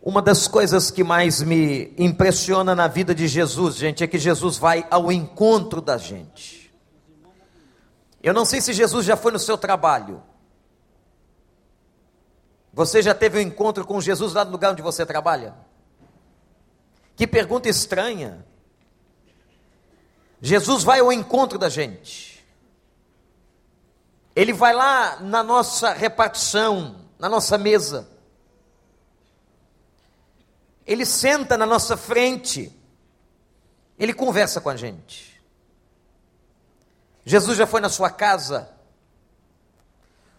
Uma das coisas que mais me impressiona na vida de Jesus, gente, é que Jesus vai ao encontro da gente. Eu não sei se Jesus já foi no seu trabalho. Você já teve um encontro com Jesus lá no lugar onde você trabalha? Que pergunta estranha. Jesus vai ao encontro da gente. Ele vai lá na nossa repartição, na nossa mesa. Ele senta na nossa frente. Ele conversa com a gente. Jesus já foi na sua casa.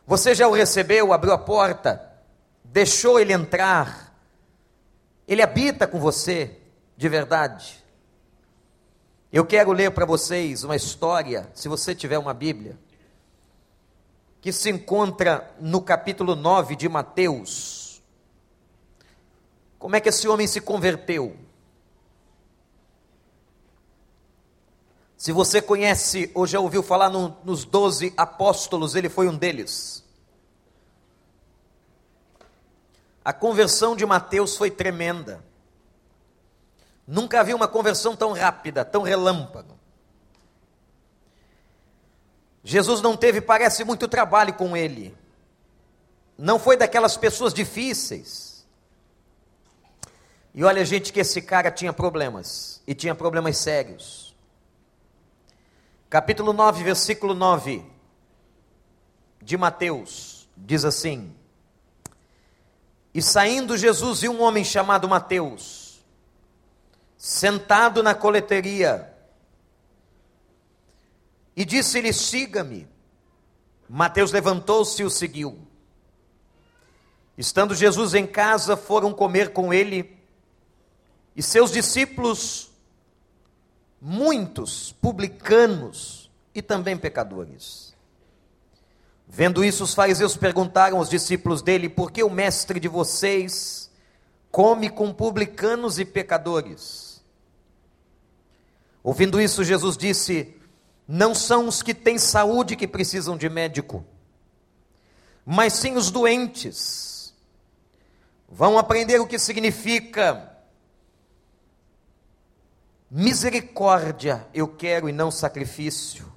Você já o recebeu, abriu a porta, deixou ele entrar. Ele habita com você, de verdade. Eu quero ler para vocês uma história, se você tiver uma Bíblia, que se encontra no capítulo 9 de Mateus. Como é que esse homem se converteu? Se você conhece ou já ouviu falar no, nos doze apóstolos, ele foi um deles. A conversão de Mateus foi tremenda. Nunca vi uma conversão tão rápida, tão relâmpago. Jesus não teve, parece, muito trabalho com ele. Não foi daquelas pessoas difíceis e olha, gente, que esse cara tinha problemas, e tinha problemas sérios. Capítulo 9, versículo 9 de Mateus, diz assim: E saindo Jesus viu um homem chamado Mateus, sentado na coleteria, e disse-lhe: Siga-me. Mateus levantou-se e o seguiu. Estando Jesus em casa, foram comer com ele e seus discípulos, muitos publicanos e também pecadores. Vendo isso, os fariseus perguntaram aos discípulos dele: por que o mestre de vocês come com publicanos e pecadores? Ouvindo isso, Jesus disse: Não são os que têm saúde que precisam de médico, mas sim os doentes. Vão aprender o que significa Misericórdia eu quero e não sacrifício,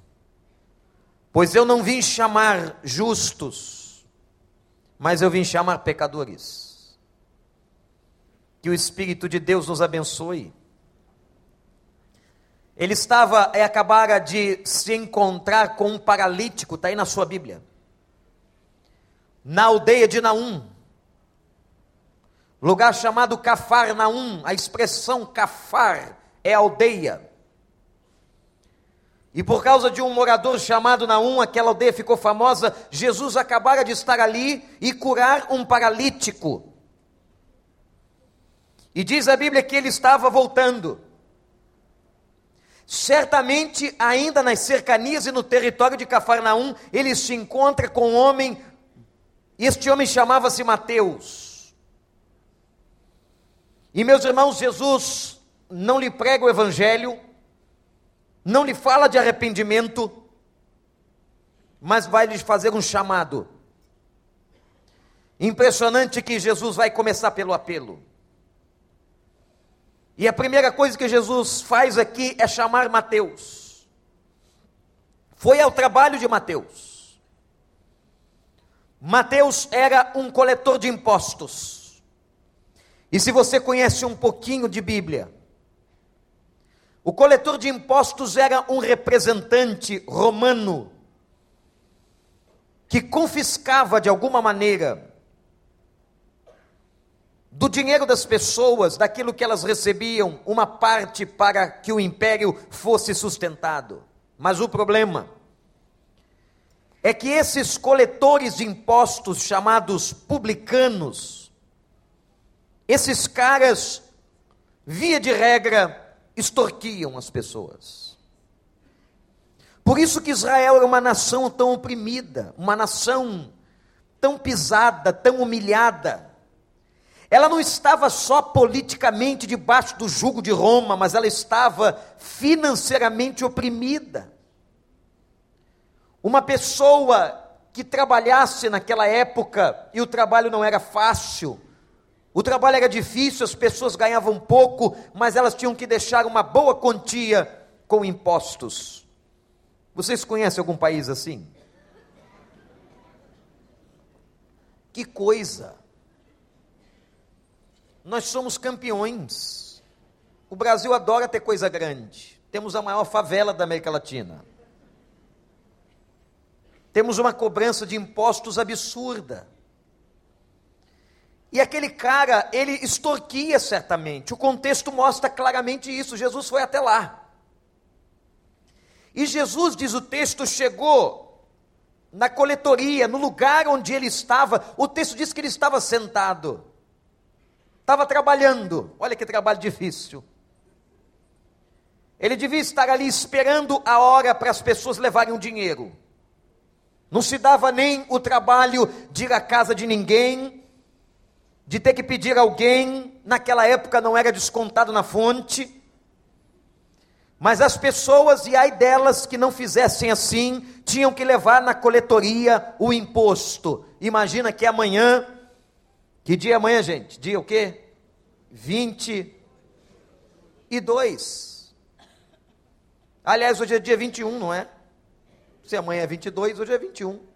pois eu não vim chamar justos, mas eu vim chamar pecadores. Que o Espírito de Deus nos abençoe. Ele estava, é, acabara de se encontrar com um paralítico, está aí na sua Bíblia, na aldeia de Naum, lugar chamado Cafarnaum, a expressão Cafar é aldeia. E por causa de um morador chamado Naum, aquela aldeia ficou famosa. Jesus acabara de estar ali e curar um paralítico. E diz a Bíblia que ele estava voltando. Certamente, ainda nas cercanias e no território de Cafarnaum, ele se encontra com um homem, este homem chamava-se Mateus. E meus irmãos, Jesus não lhe prega o evangelho, não lhe fala de arrependimento, mas vai lhe fazer um chamado. Impressionante que Jesus vai começar pelo apelo. E a primeira coisa que Jesus faz aqui é chamar Mateus. Foi ao trabalho de Mateus. Mateus era um coletor de impostos. E se você conhece um pouquinho de Bíblia, o coletor de impostos era um representante romano que confiscava de alguma maneira do dinheiro das pessoas, daquilo que elas recebiam, uma parte para que o império fosse sustentado. Mas o problema é que esses coletores de impostos, chamados publicanos, esses caras, via de regra, extorquiam as pessoas. Por isso que Israel era uma nação tão oprimida, uma nação tão pisada, tão humilhada. Ela não estava só politicamente debaixo do jugo de Roma, mas ela estava financeiramente oprimida. Uma pessoa que trabalhasse naquela época, e o trabalho não era fácil, O trabalho era difícil, as pessoas ganhavam pouco, mas elas tinham que deixar uma boa quantia com impostos. Vocês conhecem algum país assim? Que coisa! Nós somos campeões. O Brasil adora ter coisa grande. Temos a maior favela da América Latina. Temos uma cobrança de impostos absurda. E aquele cara, ele extorquia certamente. O contexto mostra claramente isso. Jesus foi até lá. E Jesus, diz o texto, chegou na coletoria, no lugar onde ele estava. O texto diz que ele estava sentado. Estava trabalhando. Olha que trabalho difícil. Ele devia estar ali esperando a hora para as pessoas levarem o dinheiro. Não se dava nem o trabalho de ir à casa de ninguém, de ter que pedir alguém, naquela época não era descontado na fonte, mas as pessoas, e ai delas que não fizessem assim, tinham que levar na coletoria o imposto. Imagina que amanhã, que dia é amanhã, gente? Dia o quê? 22. Aliás, hoje é dia 21, não é? Se amanhã é 22, hoje é 21.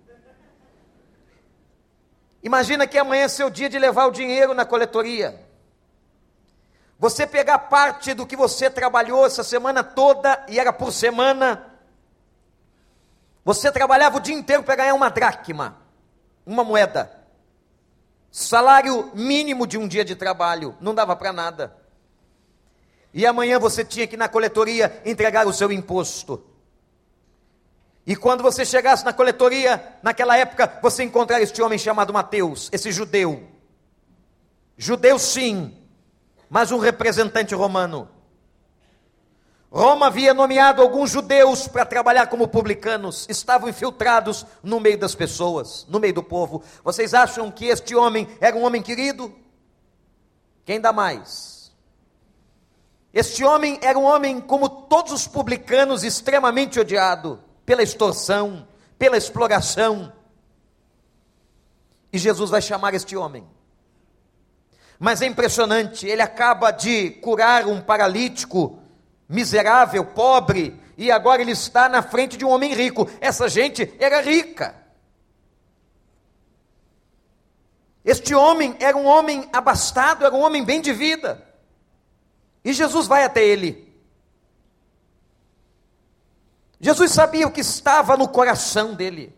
Imagina que amanhã é seu dia de levar o dinheiro na coletoria. Você pegar parte do que você trabalhou essa semana toda, e era por semana. Você trabalhava o dia inteiro para ganhar uma dracma, uma moeda. Salário mínimo de um dia de trabalho, não dava para nada. E amanhã você tinha que ir na coletoria entregar o seu imposto. E quando você chegasse na coletoria, naquela época, você encontraria este homem chamado Mateus, esse judeu. Judeu sim, mas um representante romano. Roma havia nomeado alguns judeus para trabalhar como publicanos, estavam infiltrados no meio das pessoas, no meio do povo. Vocês acham que este homem era um homem querido? Quem dá mais? Este homem era um homem como todos os publicanos, extremamente odiado pela extorsão, pela exploração. E Jesus vai chamar este homem. Mas é impressionante, ele acaba de curar um paralítico miserável, pobre, e agora ele está na frente de um homem rico. Essa gente era rica. Este homem era um homem abastado, era um homem bem de vida. E Jesus vai até ele. Jesus sabia o que estava no coração dele,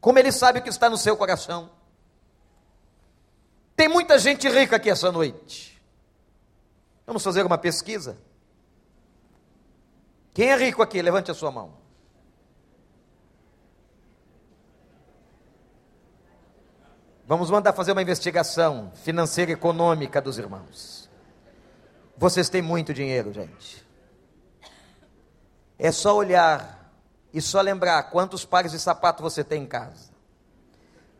como ele sabe o que está no seu coração. Tem muita gente rica aqui essa noite. Vamos fazer uma pesquisa? Quem é rico aqui? Levante a sua mão. Vamos mandar fazer uma investigação financeira e econômica dos irmãos. Vocês têm muito dinheiro, gente. É só olhar e só lembrar quantos pares de sapato você tem em casa.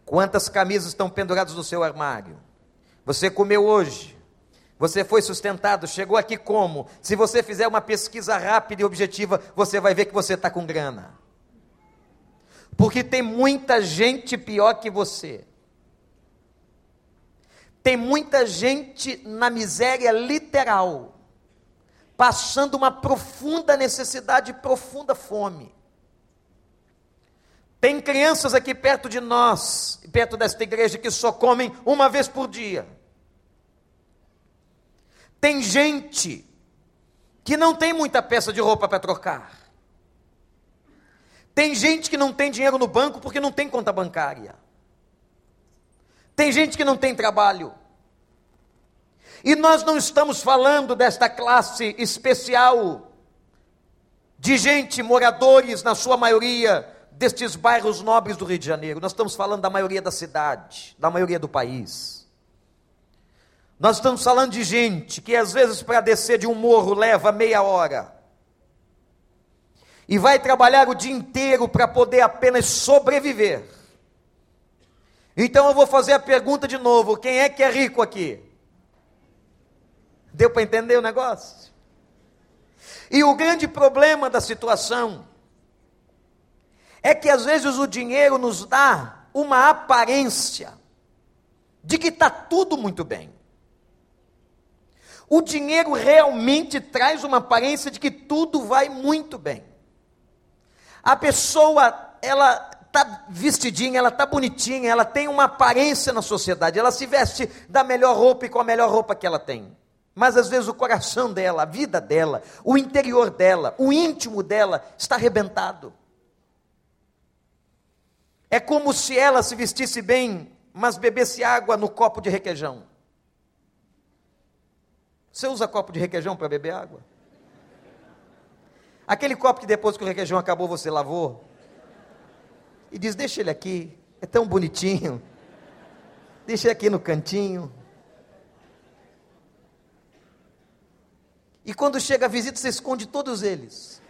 Quantas camisas estão penduradas no seu armário. Você comeu hoje. Você foi sustentado, chegou aqui como? Se você fizer uma pesquisa rápida e objetiva, você vai ver que você está com grana. Porque tem muita gente pior que você. Tem muita gente na miséria literal passando uma profunda necessidade, profunda fome. Tem crianças aqui perto de nós, perto desta igreja, que só comem uma vez por dia. Tem gente que não tem muita peça de roupa para trocar. Tem gente que não tem dinheiro no banco porque não tem conta bancária. Tem gente que não tem trabalho. E nós não estamos falando desta classe especial de gente, moradores, na sua maioria, destes bairros nobres do Rio de Janeiro. Nós estamos falando da maioria da cidade, da maioria do país. Nós estamos falando de gente que às vezes para descer de um morro leva meia hora. E vai trabalhar o dia inteiro para poder apenas sobreviver. Então eu vou fazer a pergunta de novo: quem é que é rico aqui? Deu para entender o negócio? E o grande problema da situação é que às vezes o dinheiro nos dá uma aparência de que está tudo muito bem. O dinheiro realmente traz uma aparência de que tudo vai muito bem. A pessoa, ela está vestidinha, ela está bonitinha, ela tem uma aparência na sociedade, ela se veste da melhor roupa e com a melhor roupa que ela tem. Mas às vezes o coração dela, a vida dela, o interior dela, o íntimo dela está arrebentado. É como se ela se vestisse bem, mas bebesse água no copo de requeijão. Você usa copo de requeijão para beber água? Aquele copo que depois que o requeijão acabou você lavou? E diz: Deixa ele aqui, é tão bonitinho. Deixa ele aqui no cantinho. E quando chega a visita, você esconde todos eles.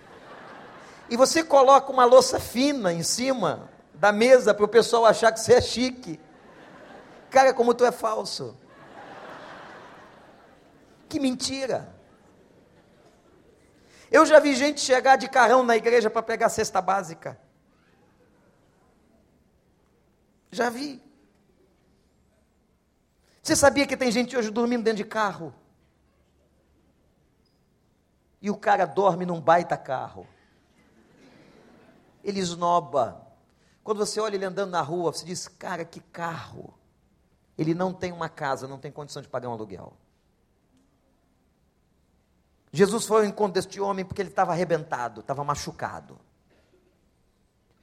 E você coloca uma louça fina em cima da mesa para o pessoal achar que você é chique. Cara, como tu é falso. Que mentira. Eu já vi gente chegar de carrão na igreja para pegar a cesta básica. Já vi. Você sabia que tem gente hoje dormindo dentro de carro? E o cara dorme num baita carro. Ele esnoba. Quando você olha ele andando na rua, você diz: Cara, que carro. Ele não tem uma casa, não tem condição de pagar um aluguel. Jesus foi ao encontro deste homem porque ele estava arrebentado, estava machucado.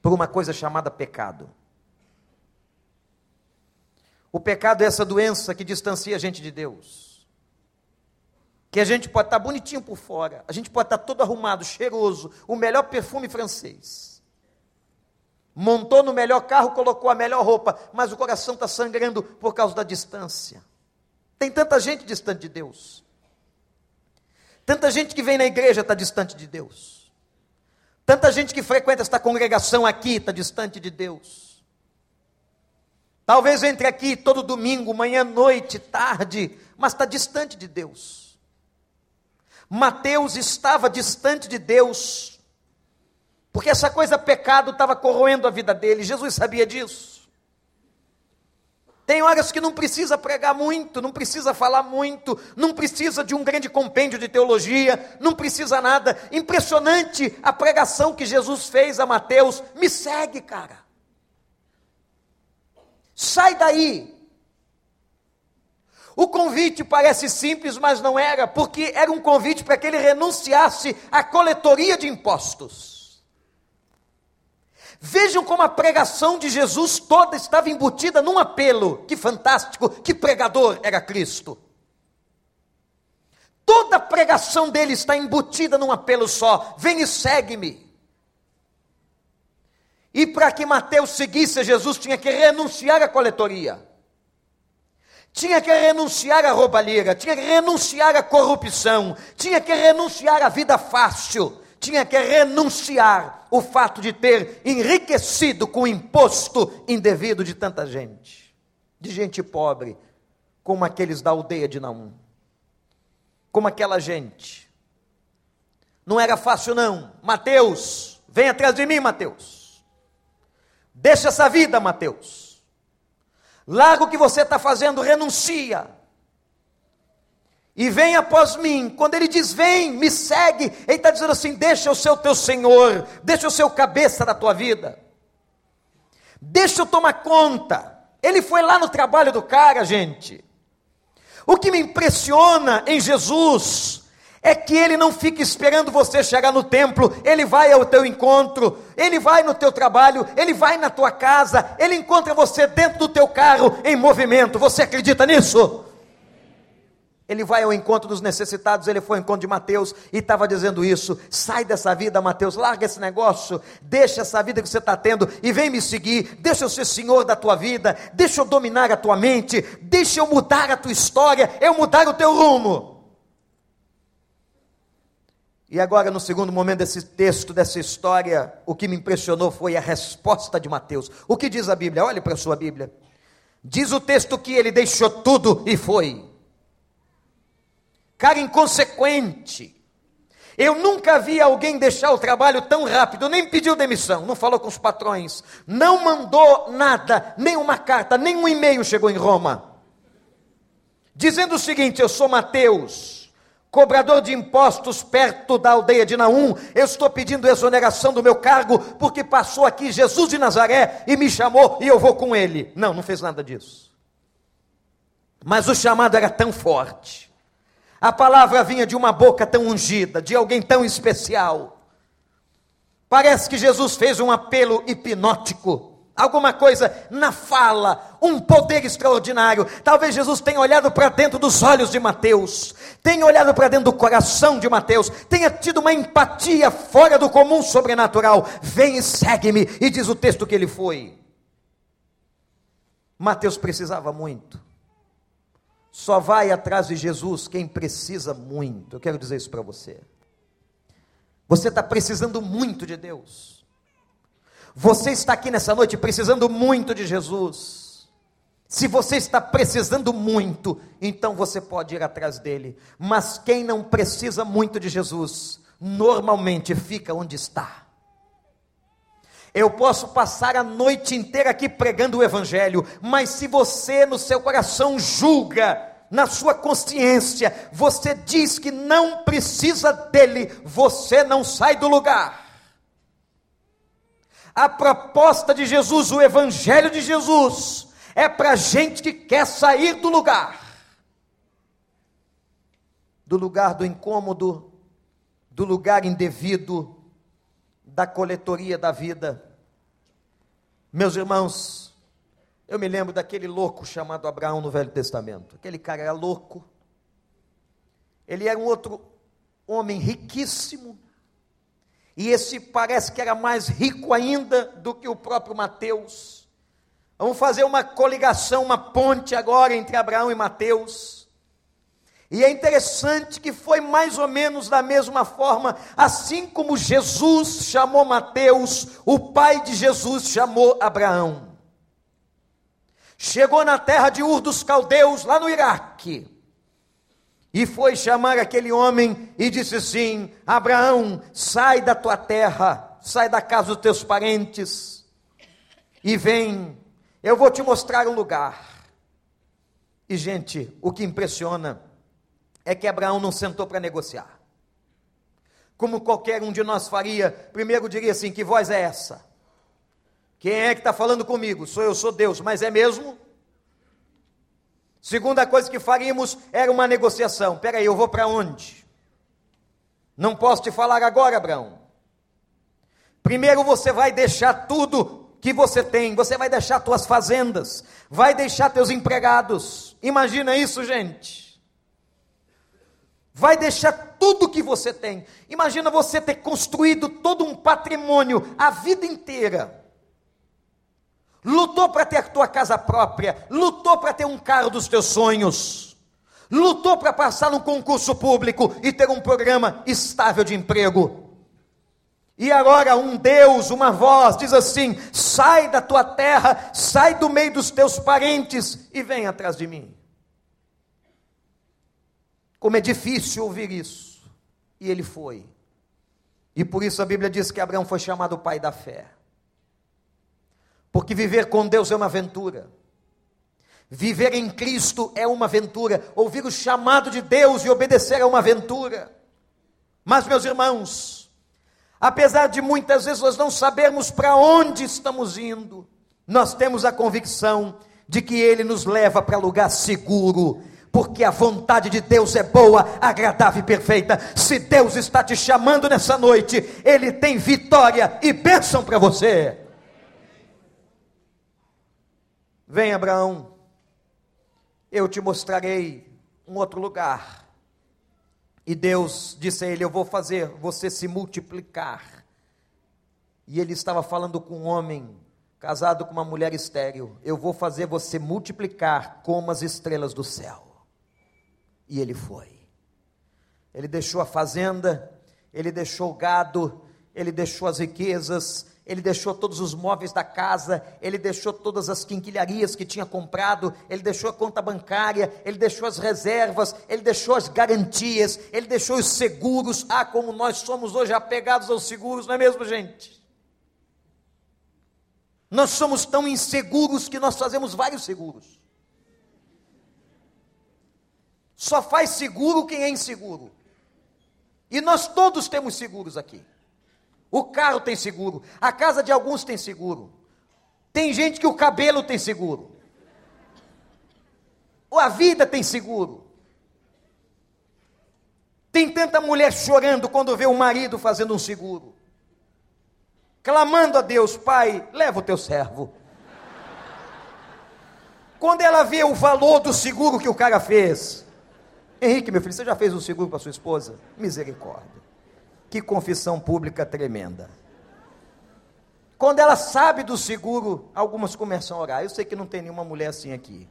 Por uma coisa chamada pecado. O pecado é essa doença que distancia a gente de Deus. Que a gente pode estar bonitinho por fora, a gente pode estar todo arrumado, cheiroso, o melhor perfume francês montou no melhor carro, colocou a melhor roupa, mas o coração está sangrando por causa da distância. Tem tanta gente distante de Deus. Tanta gente que vem na igreja está distante de Deus. Tanta gente que frequenta esta congregação aqui está distante de Deus. Talvez entre aqui todo domingo, manhã, noite, tarde, mas está distante de Deus. Mateus estava distante de Deus porque essa coisa pecado estava corroendo a vida dele. Jesus sabia disso. Tem horas que não precisa pregar muito, não precisa falar muito, não precisa de um grande compêndio de teologia, não precisa nada. Impressionante a pregação que Jesus fez a Mateus. Me segue, cara. Sai daí. O convite parece simples, mas não era, porque era um convite para que ele renunciasse à coletoria de impostos. Vejam como a pregação de Jesus toda estava embutida num apelo. Que fantástico, que pregador era Cristo. Toda a pregação dele está embutida num apelo só: vem e segue-me. E para que Mateus seguisse Jesus, tinha que renunciar à coletoria, tinha que renunciar à roubalheira, tinha que renunciar à corrupção, tinha que renunciar à vida fácil, tinha que renunciar o fato de ter enriquecido com o imposto indevido de tanta gente, de gente pobre, como aqueles da aldeia de Naum, como aquela gente. Não era fácil, não. Mateus, vem atrás de mim, Mateus. Deixa essa vida, Mateus. Larga o que você está fazendo, renuncia e vem após mim. Quando ele diz vem, me segue, ele está dizendo assim: deixa eu ser o teu Senhor, deixa eu ser o cabeça da tua vida, deixa eu tomar conta. Ele foi lá no trabalho do cara, gente. O que me impressiona em Jesus é que ele não fica esperando você chegar no templo, ele vai ao teu encontro, ele vai no teu trabalho, ele vai na tua casa, ele encontra você dentro do teu carro em movimento. Você acredita nisso? Ele vai ao encontro dos necessitados, ele foi ao encontro de Mateus e estava dizendo isso: sai dessa vida, Mateus, larga esse negócio, deixa essa vida que você está tendo e vem me seguir, deixa eu ser senhor da tua vida, deixa eu dominar a tua mente, deixa eu mudar a tua história, eu mudar o teu rumo. E agora, no segundo momento desse texto, dessa história, o que me impressionou foi a resposta de Mateus. O que diz a Bíblia? Olhe para a sua Bíblia. Diz o texto que ele deixou tudo e foi cara inconsequente. Eu nunca vi alguém deixar o trabalho tão rápido, nem pediu demissão, não falou com os patrões, não mandou nada, nem uma carta, nem um e-mail chegou em Roma, dizendo o seguinte: Eu sou Mateus, cobrador de impostos perto da aldeia de Naum, eu estou pedindo exoneração do meu cargo, porque passou aqui Jesus de Nazaré e me chamou e eu vou com ele. Não, não fez nada disso. Mas o chamado era tão forte, a palavra vinha de uma boca tão ungida, de alguém tão especial. Parece que Jesus fez um apelo hipnótico alguma coisa na fala, um poder extraordinário. Talvez Jesus tenha olhado para dentro dos olhos de Mateus, tenha olhado para dentro do coração de Mateus, tenha tido uma empatia fora do comum sobrenatural. Vem e segue-me, e diz o texto que ele foi. Mateus precisava muito. Só vai atrás de Jesus quem precisa muito. Eu quero dizer isso para você. Você está precisando muito de Deus. Você está aqui nessa noite precisando muito de Jesus. Se você está precisando muito, então você pode ir atrás dele. Mas quem não precisa muito de Jesus, normalmente fica onde está. Eu posso passar a noite inteira aqui pregando o Evangelho, mas se você no seu coração julga, na sua consciência, você diz que não precisa dele, você não sai do lugar. A proposta de Jesus, o Evangelho de Jesus, é para gente que quer sair do lugar do lugar do incômodo, do lugar indevido, da coletoria da vida. Meus irmãos, eu me lembro daquele louco chamado Abraão no Velho Testamento. Aquele cara era louco. Ele era um outro homem riquíssimo, e esse parece que era mais rico ainda do que o próprio Mateus. Vamos fazer uma coligação, uma ponte agora entre Abraão e Mateus. E é interessante que foi mais ou menos da mesma forma, assim como Jesus chamou Mateus, o pai de Jesus chamou Abraão. Chegou na terra de Ur dos Caldeus, lá no Iraque e foi chamar aquele homem e disse assim: Abraão, sai da tua terra, sai da casa dos teus parentes e vem, eu vou te mostrar um lugar. E gente, o que impressiona é que Abraão não sentou para negociar. Como qualquer um de nós faria, primeiro diria assim: que voz é essa? Quem é que está falando comigo? Sou eu, sou Deus, mas é mesmo? Segunda coisa que faríamos era uma negociação. Peraí, eu vou para onde? Não posso te falar agora, Abraão. Primeiro você vai deixar tudo que você tem, você vai deixar tuas fazendas, vai deixar teus empregados. Imagina isso, gente. Vai deixar tudo que você tem. Imagina você ter construído todo um patrimônio a vida inteira lutou para ter tua casa própria, lutou para ter um carro dos teus sonhos, lutou para passar num concurso público e ter um programa estável de emprego. E agora um Deus, uma voz diz assim: sai da tua terra, sai do meio dos teus parentes e vem atrás de mim. Como é difícil ouvir isso. E ele foi. E por isso a Bíblia diz que Abraão foi chamado pai da fé. Porque viver com Deus é uma aventura. Viver em Cristo é uma aventura. Ouvir o chamado de Deus e obedecer é uma aventura. Mas, meus irmãos, apesar de muitas vezes nós não sabermos para onde estamos indo, nós temos a convicção de que Ele nos leva para lugar seguro, porque a vontade de Deus é boa, agradável e perfeita. Se Deus está te chamando nessa noite, Ele tem vitória e bênção para você. Vem, Abraão, eu te mostrarei um outro lugar. E Deus disse a ele: Eu vou fazer você se multiplicar. E ele estava falando com um homem casado com uma mulher estéril: Eu vou fazer você multiplicar como as estrelas do céu. E ele foi. Ele deixou a fazenda, ele deixou o gado, ele deixou as riquezas, ele deixou todos os móveis da casa, ele deixou todas as quinquilharias que tinha comprado, ele deixou a conta bancária, ele deixou as reservas, ele deixou as garantias, ele deixou os seguros. Ah, como nós somos hoje apegados aos seguros, não é mesmo, gente? Nós somos tão inseguros que nós fazemos vários seguros. Só faz seguro quem é inseguro. E nós todos temos seguros aqui. O carro tem seguro, a casa de alguns tem seguro. Tem gente que o cabelo tem seguro. Ou a vida tem seguro. Tem tanta mulher chorando quando vê o marido fazendo um seguro. Clamando a Deus, Pai, leva o teu servo. Quando ela vê o valor do seguro que o cara fez. Henrique, meu filho, você já fez um seguro para sua esposa? Misericórdia. Que confissão pública tremenda. Quando ela sabe do seguro, algumas começam a orar. Eu sei que não tem nenhuma mulher assim aqui.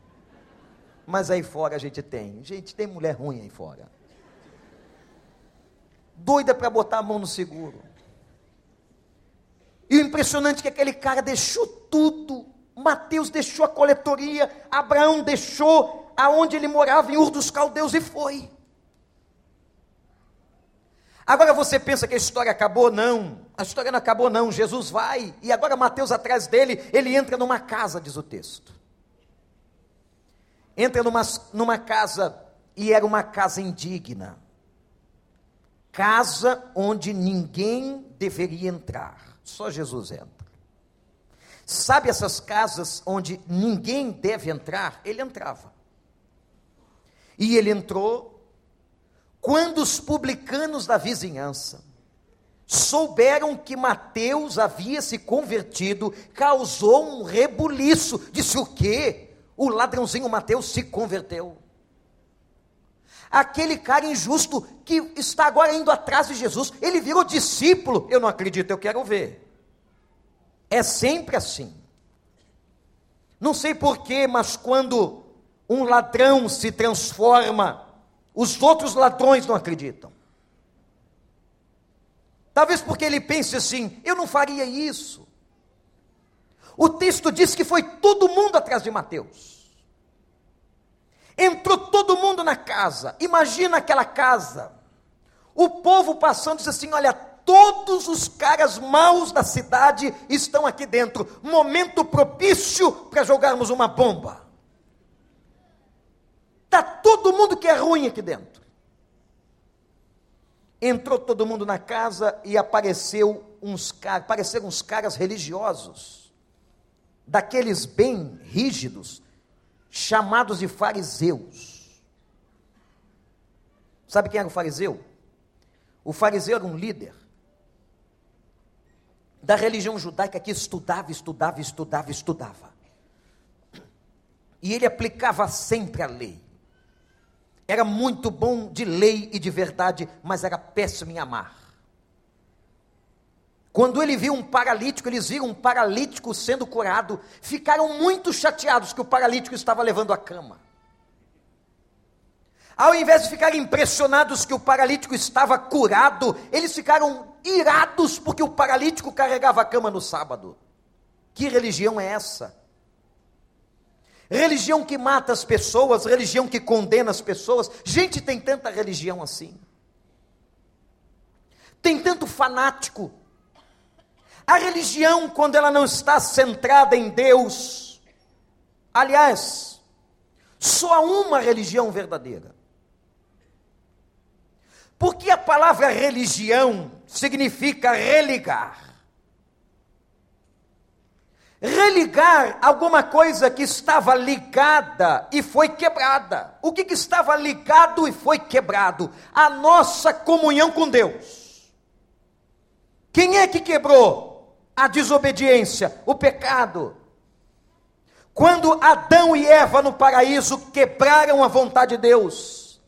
Mas aí fora a gente tem. Gente, tem mulher ruim aí fora. Doida para botar a mão no seguro. E o impressionante é que aquele cara deixou tudo. Mateus deixou a coletoria, Abraão deixou aonde ele morava em Ur dos Caldeus e foi. Agora você pensa que a história acabou? Não. A história não acabou, não. Jesus vai, e agora Mateus atrás dele, ele entra numa casa, diz o texto. Entra numa, numa casa, e era uma casa indigna. Casa onde ninguém deveria entrar, só Jesus entra. Sabe essas casas onde ninguém deve entrar? Ele entrava. E ele entrou quando os publicanos da vizinhança souberam que Mateus havia se convertido, causou um rebuliço. Disse o quê? O ladrãozinho Mateus se converteu. Aquele cara injusto que está agora indo atrás de Jesus, ele virou discípulo. Eu não acredito, eu quero ver. É sempre assim. Não sei porquê, mas quando um ladrão se transforma os outros ladrões não acreditam. Talvez porque ele pense assim: eu não faria isso. O texto diz que foi todo mundo atrás de Mateus. Entrou todo mundo na casa. Imagina aquela casa. O povo passando disse assim: olha, todos os caras maus da cidade estão aqui dentro. Momento propício para jogarmos uma bomba. Está todo mundo que é ruim aqui dentro. Entrou todo mundo na casa e apareceu uns, apareceram uns caras religiosos, daqueles bem rígidos, chamados de fariseus. Sabe quem era o fariseu? O fariseu era um líder da religião judaica que estudava, estudava, estudava, estudava. E ele aplicava sempre a lei. Era muito bom de lei e de verdade, mas era péssimo em amar. Quando ele viu um paralítico, eles viram um paralítico sendo curado, ficaram muito chateados que o paralítico estava levando a cama. Ao invés de ficarem impressionados que o paralítico estava curado, eles ficaram irados porque o paralítico carregava a cama no sábado. Que religião é essa? Religião que mata as pessoas, religião que condena as pessoas. Gente, tem tanta religião assim. Tem tanto fanático. A religião, quando ela não está centrada em Deus, aliás, só há uma religião verdadeira. Porque a palavra religião significa religar religar alguma coisa que estava ligada e foi quebrada. O que, que estava ligado e foi quebrado? A nossa comunhão com Deus. Quem é que quebrou? A desobediência, o pecado. Quando Adão e Eva no paraíso quebraram a vontade de Deus,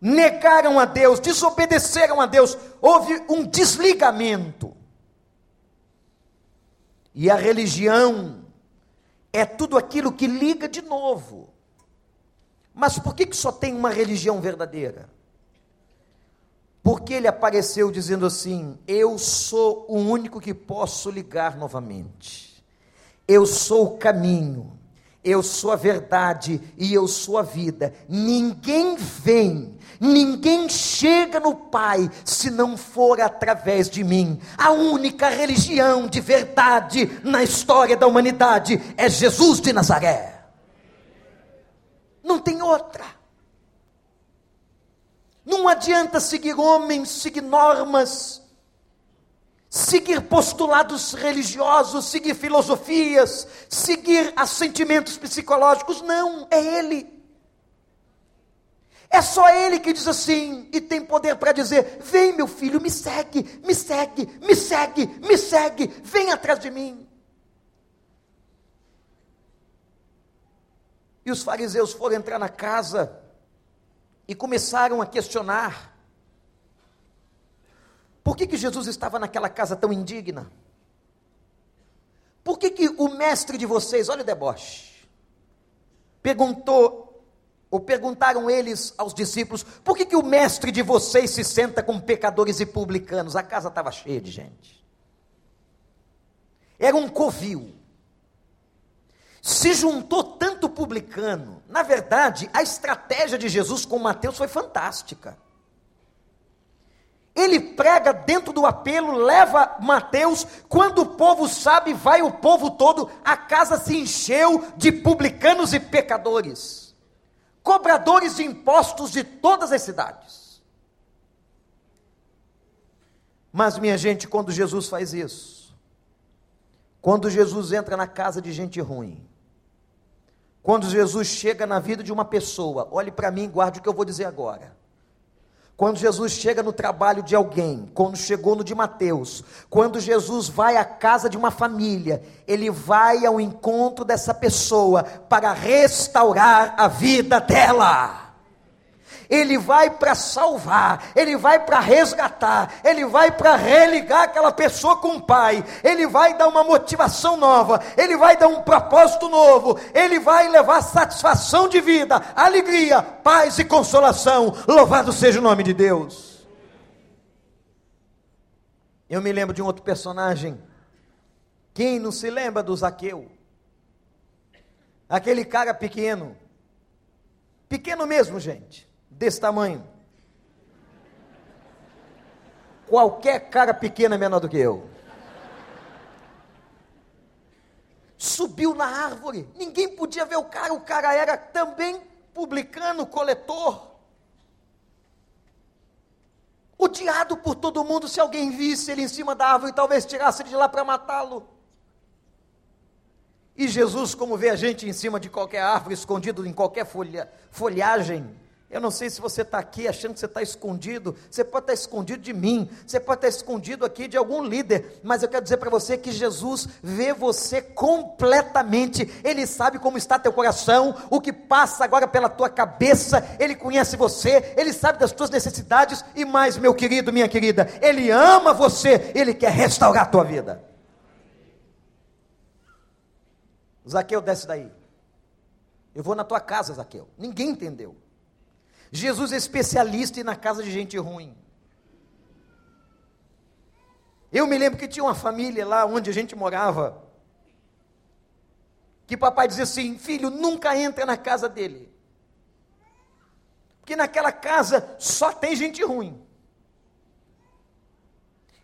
negaram a Deus, desobedeceram a Deus, houve um desligamento. E a religião é tudo aquilo que liga de novo. Mas por que, que só tem uma religião verdadeira? Porque ele apareceu dizendo assim: Eu sou o único que posso ligar novamente. Eu sou o caminho, eu sou a verdade e eu sou a vida. Ninguém vem, ninguém chega no Pai se não for através de mim. A única religião de verdade na história da humanidade é Jesus de Nazaré. Não tem outra. Não adianta seguir homens, seguir normas, seguir postulados religiosos, seguir filosofias, seguir assentimentos psicológicos. Não, é Ele. É só Ele que diz assim e tem poder para dizer: Vem, meu filho, me segue, me segue, me segue, me segue, vem atrás de mim. E os fariseus foram entrar na casa e começaram a questionar: por que, que Jesus estava naquela casa tão indigna? Por que, que o mestre de vocês, olha o deboche, perguntou, ou perguntaram eles aos discípulos, por que, que o mestre de vocês se senta com pecadores e publicanos? A casa estava cheia de gente. Era um covil se juntou tanto publicano. Na verdade, a estratégia de Jesus com Mateus foi fantástica. Ele prega dentro do apelo, leva Mateus, quando o povo sabe, vai o povo todo, a casa se encheu de publicanos e pecadores, cobradores de impostos de todas as cidades. Mas, minha gente, quando Jesus faz isso, quando Jesus entra na casa de gente ruim, quando Jesus chega na vida de uma pessoa, olhe para mim, guarde o que eu vou dizer agora. Quando Jesus chega no trabalho de alguém, quando chegou no de Mateus, quando Jesus vai à casa de uma família, ele vai ao encontro dessa pessoa para restaurar a vida dela ele vai para salvar, ele vai para resgatar, ele vai para religar aquela pessoa com o Pai, ele vai dar uma motivação nova, ele vai dar um propósito novo, ele vai levar satisfação de vida, alegria, paz e consolação. Louvado seja o nome de Deus. Eu me lembro de um outro personagem. Quem não se lembra do Zaqueu? Aquele cara pequeno. Pequeno mesmo, gente desse tamanho. Qualquer cara pequena é menor do que eu. Subiu na árvore, ninguém podia ver o cara, o cara era também publicano, coletor. Odiado por todo mundo, se alguém visse ele em cima da árvore, talvez tirasse de lá para matá-lo. E Jesus, como vê a gente em cima de qualquer árvore, escondido em qualquer folha, folhagem, eu não sei se você está aqui achando que você está escondido, você pode estar escondido de mim, você pode estar escondido aqui de algum líder, mas eu quero dizer para você que Jesus vê você completamente, Ele sabe como está teu coração, o que passa agora pela tua cabeça, Ele conhece você, Ele sabe das tuas necessidades, e mais, meu querido, minha querida, Ele ama você, Ele quer restaurar a tua vida. Zaqueu, desce daí. Eu vou na tua casa, Zaqueu. Ninguém entendeu. Jesus é especialista em ir na casa de gente ruim. Eu me lembro que tinha uma família lá onde a gente morava, que papai dizia assim: filho, nunca entra na casa dele, porque naquela casa só tem gente ruim.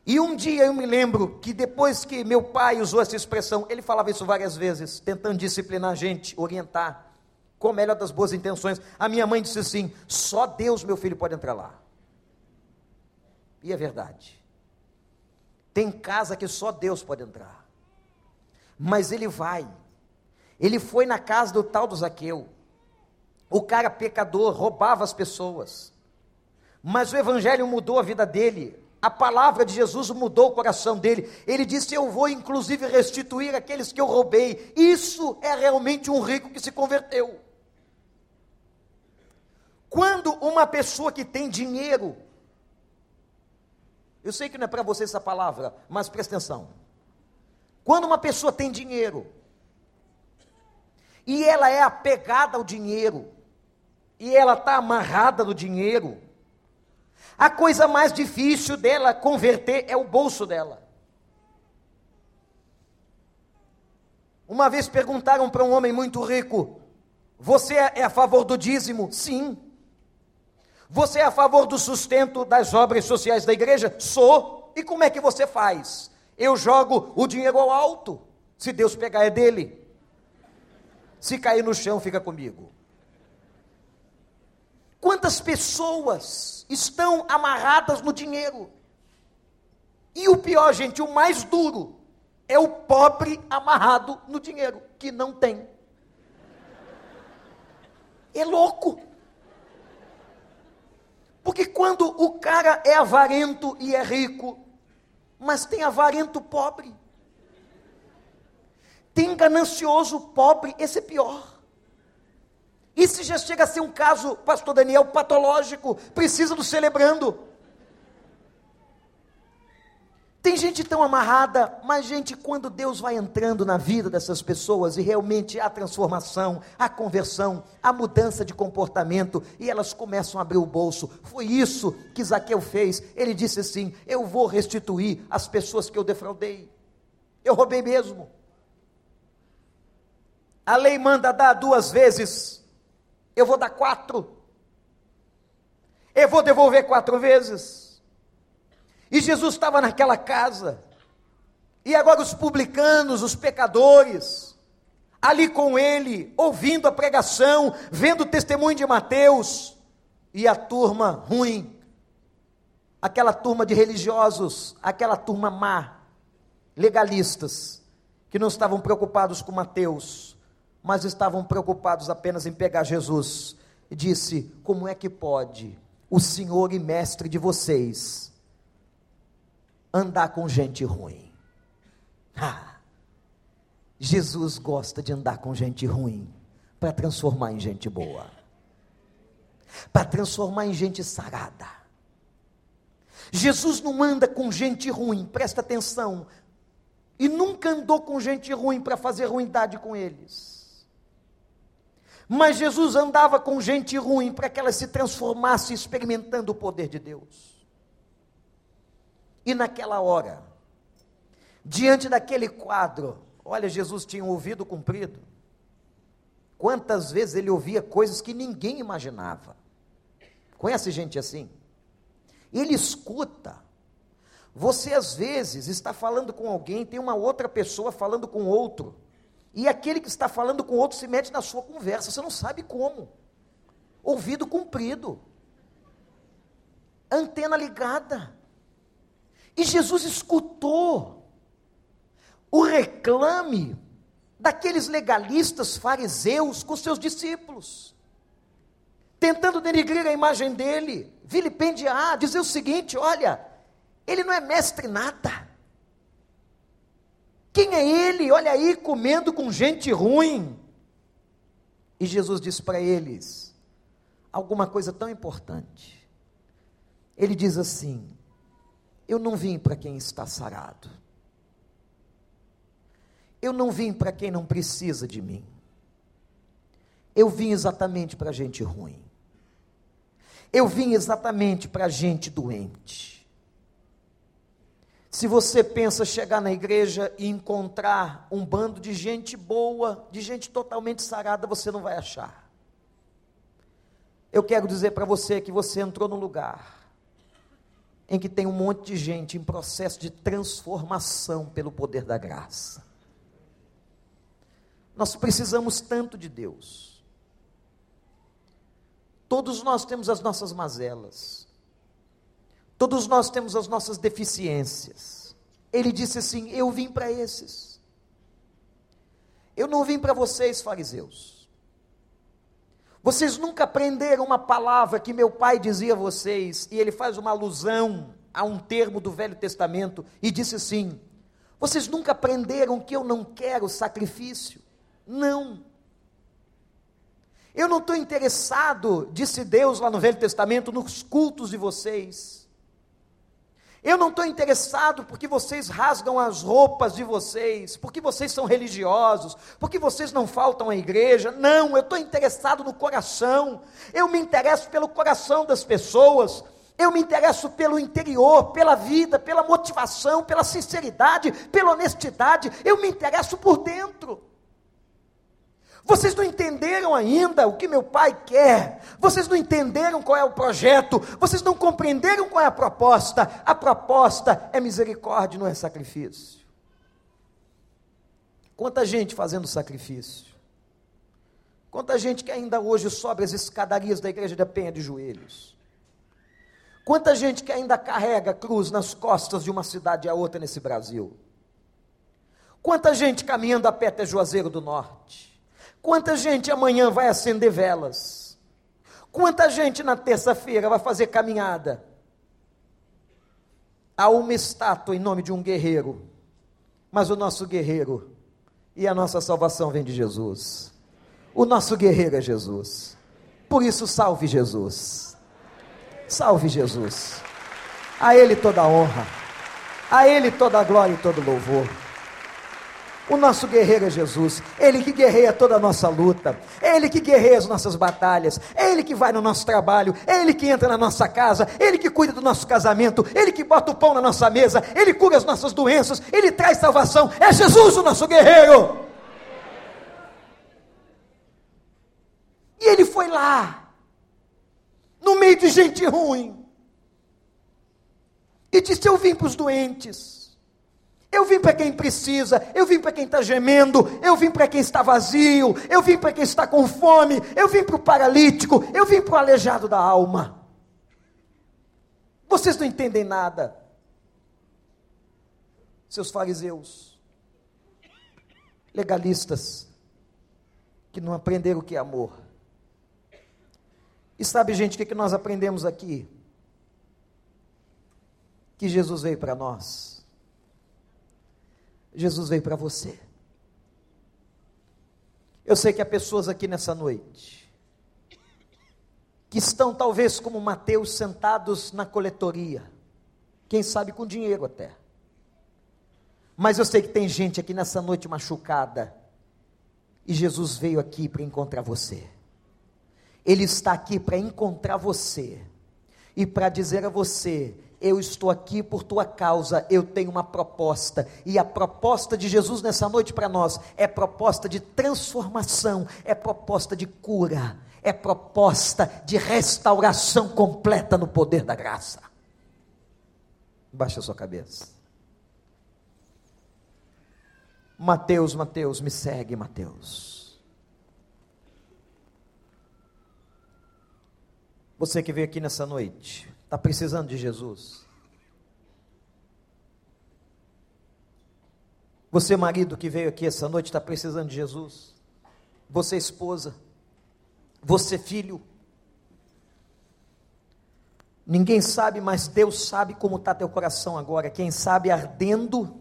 E um dia eu me lembro que depois que meu pai usou essa expressão, ele falava isso várias vezes, tentando disciplinar a gente, orientar com a melhor das boas intenções. A minha mãe disse assim: só Deus, meu filho, pode entrar lá. E é verdade. Tem casa que só Deus pode entrar. Mas ele vai. Ele foi na casa do tal do Zaqueu. O cara pecador roubava as pessoas. Mas o evangelho mudou a vida dele. A palavra de Jesus mudou o coração dele. Ele disse: Eu vou inclusive restituir aqueles que eu roubei. Isso é realmente um rico que se converteu. Quando uma pessoa que tem dinheiro, eu sei que não é para você essa palavra, mas presta atenção. Quando uma pessoa tem dinheiro, e ela é apegada ao dinheiro, e ela está amarrada no dinheiro, a coisa mais difícil dela converter é o bolso dela. Uma vez perguntaram para um homem muito rico: Você é a favor do dízimo? Sim. Você é a favor do sustento das obras sociais da igreja? Sou. E como é que você faz? Eu jogo o dinheiro ao alto. Se Deus pegar, é dele. Se cair no chão, fica comigo. Quantas pessoas estão amarradas no dinheiro? E o pior, gente, o mais duro é o pobre amarrado no dinheiro, que não tem. É louco. Porque quando o cara é avarento e é rico, mas tem avarento pobre, tem ganancioso pobre, esse é pior. Isso já chega a ser um caso, pastor Daniel, patológico, precisa do celebrando. Tem gente tão amarrada, mas gente, quando Deus vai entrando na vida dessas pessoas e realmente há transformação, há conversão, há mudança de comportamento e elas começam a abrir o bolso. Foi isso que Zaqueu fez. Ele disse assim: Eu vou restituir as pessoas que eu defraudei. Eu roubei mesmo. A lei manda dar duas vezes, eu vou dar quatro. Eu vou devolver quatro vezes. E Jesus estava naquela casa. E agora os publicanos, os pecadores, ali com ele, ouvindo a pregação, vendo o testemunho de Mateus, e a turma ruim, aquela turma de religiosos, aquela turma má, legalistas, que não estavam preocupados com Mateus, mas estavam preocupados apenas em pegar Jesus, e disse: Como é que pode o Senhor e Mestre de vocês andar com gente ruim. Ah, Jesus gosta de andar com gente ruim para transformar em gente boa, para transformar em gente sarada. Jesus não anda com gente ruim, presta atenção, e nunca andou com gente ruim para fazer ruindade com eles. Mas Jesus andava com gente ruim para que ela se transformasse experimentando o poder de Deus. E naquela hora, diante daquele quadro, olha, Jesus tinha um ouvido comprido. Quantas vezes ele ouvia coisas que ninguém imaginava. Conhece gente assim? Ele escuta. Você às vezes está falando com alguém, tem uma outra pessoa falando com outro, e aquele que está falando com outro se mete na sua conversa, você não sabe como. Ouvido comprido, antena ligada. E Jesus escutou o reclame daqueles legalistas fariseus com seus discípulos, tentando denigrir a imagem dele, vilipendiar, dizer o seguinte: olha, ele não é mestre nada. Quem é ele? Olha aí, comendo com gente ruim. E Jesus disse para eles alguma coisa tão importante. Ele diz assim: eu não vim para quem está sarado. Eu não vim para quem não precisa de mim. Eu vim exatamente para gente ruim. Eu vim exatamente para gente doente. Se você pensa chegar na igreja e encontrar um bando de gente boa, de gente totalmente sarada, você não vai achar. Eu quero dizer para você que você entrou no lugar em que tem um monte de gente em processo de transformação pelo poder da graça. Nós precisamos tanto de Deus. Todos nós temos as nossas mazelas. Todos nós temos as nossas deficiências. Ele disse assim: Eu vim para esses. Eu não vim para vocês, fariseus. Vocês nunca aprenderam uma palavra que meu pai dizia a vocês, e ele faz uma alusão a um termo do Velho Testamento, e disse assim: Vocês nunca aprenderam que eu não quero sacrifício? Não. Eu não estou interessado, disse Deus lá no Velho Testamento, nos cultos de vocês. Eu não estou interessado porque vocês rasgam as roupas de vocês, porque vocês são religiosos, porque vocês não faltam à igreja. Não, eu estou interessado no coração. Eu me interesso pelo coração das pessoas. Eu me interesso pelo interior, pela vida, pela motivação, pela sinceridade, pela honestidade. Eu me interesso por dentro. Vocês não entenderam ainda o que meu pai quer. Vocês não entenderam qual é o projeto. Vocês não compreenderam qual é a proposta. A proposta é misericórdia, não é sacrifício. Quanta gente fazendo sacrifício. Quanta gente que ainda hoje sobe as escadarias da igreja da Penha de joelhos. Quanta gente que ainda carrega cruz nas costas de uma cidade a outra nesse Brasil. Quanta gente caminhando a pé até Juazeiro do Norte. Quanta gente amanhã vai acender velas. Quanta gente na terça-feira vai fazer caminhada. Há uma estátua em nome de um guerreiro. Mas o nosso guerreiro e a nossa salvação vem de Jesus. O nosso guerreiro é Jesus. Por isso, salve Jesus. Salve Jesus. A Ele toda a honra. A Ele toda a glória e todo louvor. O nosso guerreiro é Jesus, Ele que guerreia toda a nossa luta, Ele que guerreia as nossas batalhas, Ele que vai no nosso trabalho, Ele que entra na nossa casa, Ele que cuida do nosso casamento, Ele que bota o pão na nossa mesa, Ele cura as nossas doenças, Ele traz salvação, é Jesus o nosso guerreiro. E Ele foi lá, no meio de gente ruim, e disse: Eu vim para os doentes. Eu vim para quem precisa, eu vim para quem está gemendo, eu vim para quem está vazio, eu vim para quem está com fome, eu vim para o paralítico, eu vim para o aleijado da alma. Vocês não entendem nada, seus fariseus, legalistas, que não aprenderam o que é amor. E sabe, gente, o que nós aprendemos aqui? Que Jesus veio para nós Jesus veio para você. Eu sei que há pessoas aqui nessa noite que estão talvez como Mateus sentados na coletoria, quem sabe com dinheiro até. Mas eu sei que tem gente aqui nessa noite machucada e Jesus veio aqui para encontrar você. Ele está aqui para encontrar você e para dizer a você eu estou aqui por tua causa, eu tenho uma proposta, e a proposta de Jesus nessa noite para nós é proposta de transformação, é proposta de cura, é proposta de restauração completa no poder da graça. Baixa a sua cabeça. Mateus, Mateus, me segue, Mateus. Você que veio aqui nessa noite, Está precisando de Jesus? Você, marido que veio aqui essa noite, está precisando de Jesus? Você, esposa? Você, filho? Ninguém sabe, mas Deus sabe como está teu coração agora. Quem sabe ardendo,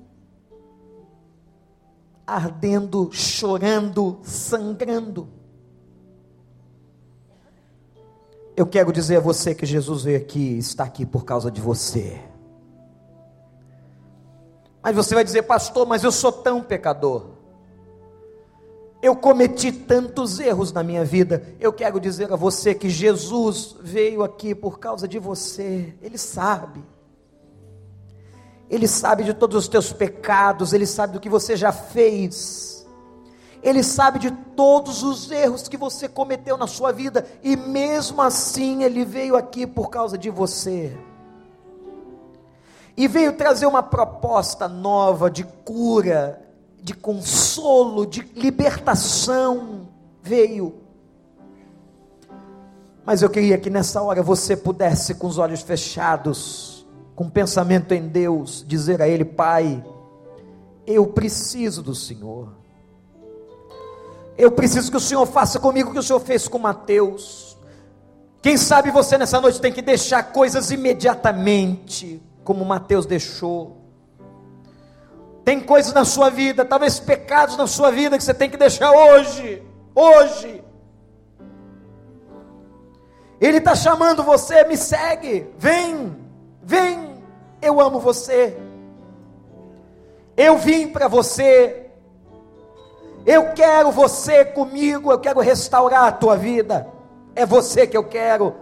ardendo, chorando, sangrando. Eu quero dizer a você que Jesus veio aqui, está aqui por causa de você. Mas você vai dizer, pastor, mas eu sou tão pecador. Eu cometi tantos erros na minha vida. Eu quero dizer a você que Jesus veio aqui por causa de você. Ele sabe. Ele sabe de todos os teus pecados, ele sabe do que você já fez. Ele sabe de todos os erros que você cometeu na sua vida e mesmo assim ele veio aqui por causa de você. E veio trazer uma proposta nova de cura, de consolo, de libertação. Veio. Mas eu queria que nessa hora você pudesse, com os olhos fechados, com pensamento em Deus, dizer a Ele: Pai, eu preciso do Senhor. Eu preciso que o Senhor faça comigo o que o Senhor fez com Mateus. Quem sabe você nessa noite tem que deixar coisas imediatamente, como Mateus deixou. Tem coisas na sua vida, talvez pecados na sua vida que você tem que deixar hoje. Hoje. Ele está chamando você, me segue, vem, vem, eu amo você. Eu vim para você, eu quero você comigo, eu quero restaurar a tua vida. É você que eu quero.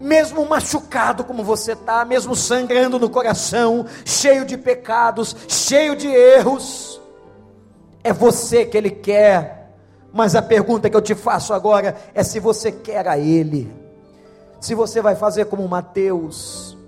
Mesmo machucado como você está, mesmo sangrando no coração, cheio de pecados, cheio de erros, é você que Ele quer. Mas a pergunta que eu te faço agora é se você quer a Ele, se você vai fazer como Mateus,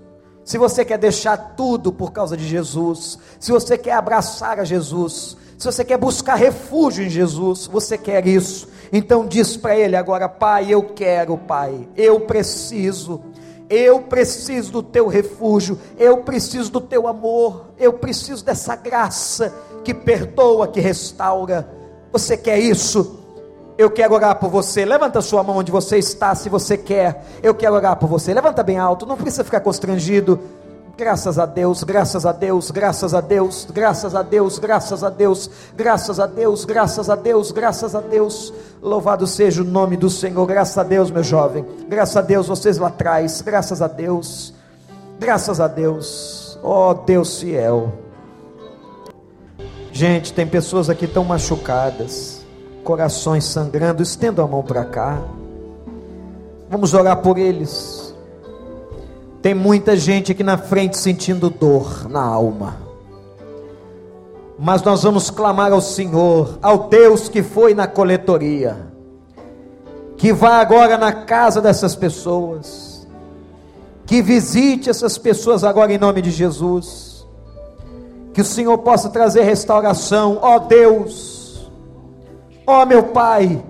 se você quer deixar tudo por causa de Jesus, se você quer abraçar a Jesus, se você quer buscar refúgio em Jesus, você quer isso, então diz para Ele agora: Pai, eu quero, Pai, eu preciso, eu preciso do Teu refúgio, eu preciso do Teu amor, eu preciso dessa graça que perdoa, que restaura. Você quer isso? Eu quero orar por você. Levanta sua mão onde você está, se você quer. Eu quero orar por você. Levanta bem alto, não precisa ficar constrangido. Graças a Deus, graças a Deus, graças a Deus, graças a Deus, graças a Deus, graças a Deus, graças a Deus, graças a Deus. Louvado seja o nome do Senhor. Graças a Deus, meu jovem. Graças a Deus, vocês lá atrás. Graças a Deus. Graças a Deus. Oh, Deus fiel. Gente, tem pessoas aqui tão machucadas corações sangrando, estenda a mão para cá. Vamos orar por eles. Tem muita gente aqui na frente sentindo dor na alma. Mas nós vamos clamar ao Senhor, ao Deus que foi na coletoria, que vá agora na casa dessas pessoas, que visite essas pessoas agora em nome de Jesus, que o Senhor possa trazer restauração, ó Deus Ó meu Pai,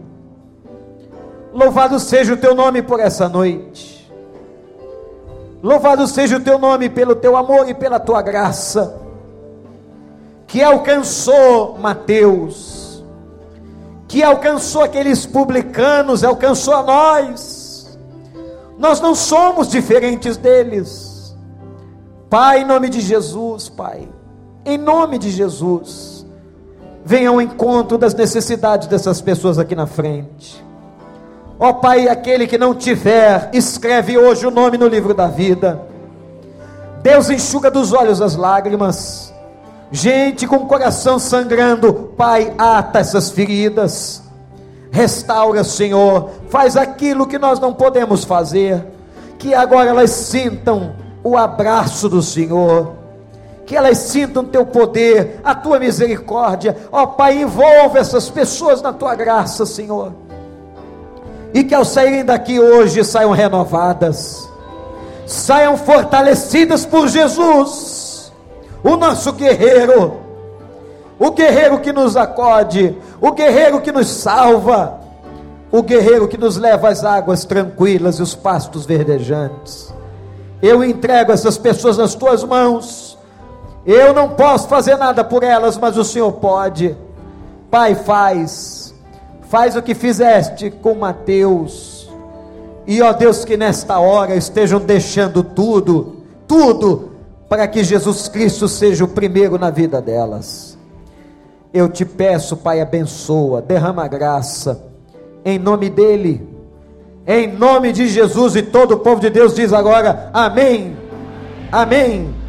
louvado seja o teu nome por essa noite. Louvado seja o teu nome pelo teu amor e pela tua graça, que alcançou Mateus, que alcançou aqueles publicanos, alcançou a nós. Nós não somos diferentes deles. Pai, em nome de Jesus, Pai, em nome de Jesus venha ao encontro das necessidades dessas pessoas aqui na frente. Ó oh, Pai, aquele que não tiver, escreve hoje o nome no livro da vida. Deus enxuga dos olhos as lágrimas. Gente com o coração sangrando, Pai, ata essas feridas. Restaura, Senhor. Faz aquilo que nós não podemos fazer. Que agora elas sintam o abraço do Senhor que elas sintam teu poder, a tua misericórdia. Ó Pai, envolve essas pessoas na tua graça, Senhor. E que ao saírem daqui hoje saiam renovadas, saiam fortalecidas por Jesus, o nosso guerreiro, o guerreiro que nos acode, o guerreiro que nos salva, o guerreiro que nos leva às águas tranquilas e os pastos verdejantes. Eu entrego essas pessoas nas tuas mãos eu não posso fazer nada por elas, mas o Senhor pode. Pai, faz. Faz o que fizeste com Mateus. E ó Deus, que nesta hora estejam deixando tudo, tudo, para que Jesus Cristo seja o primeiro na vida delas. Eu te peço, Pai, abençoa, derrama graça, em nome dEle, em nome de Jesus, e todo o povo de Deus diz agora: Amém, Amém.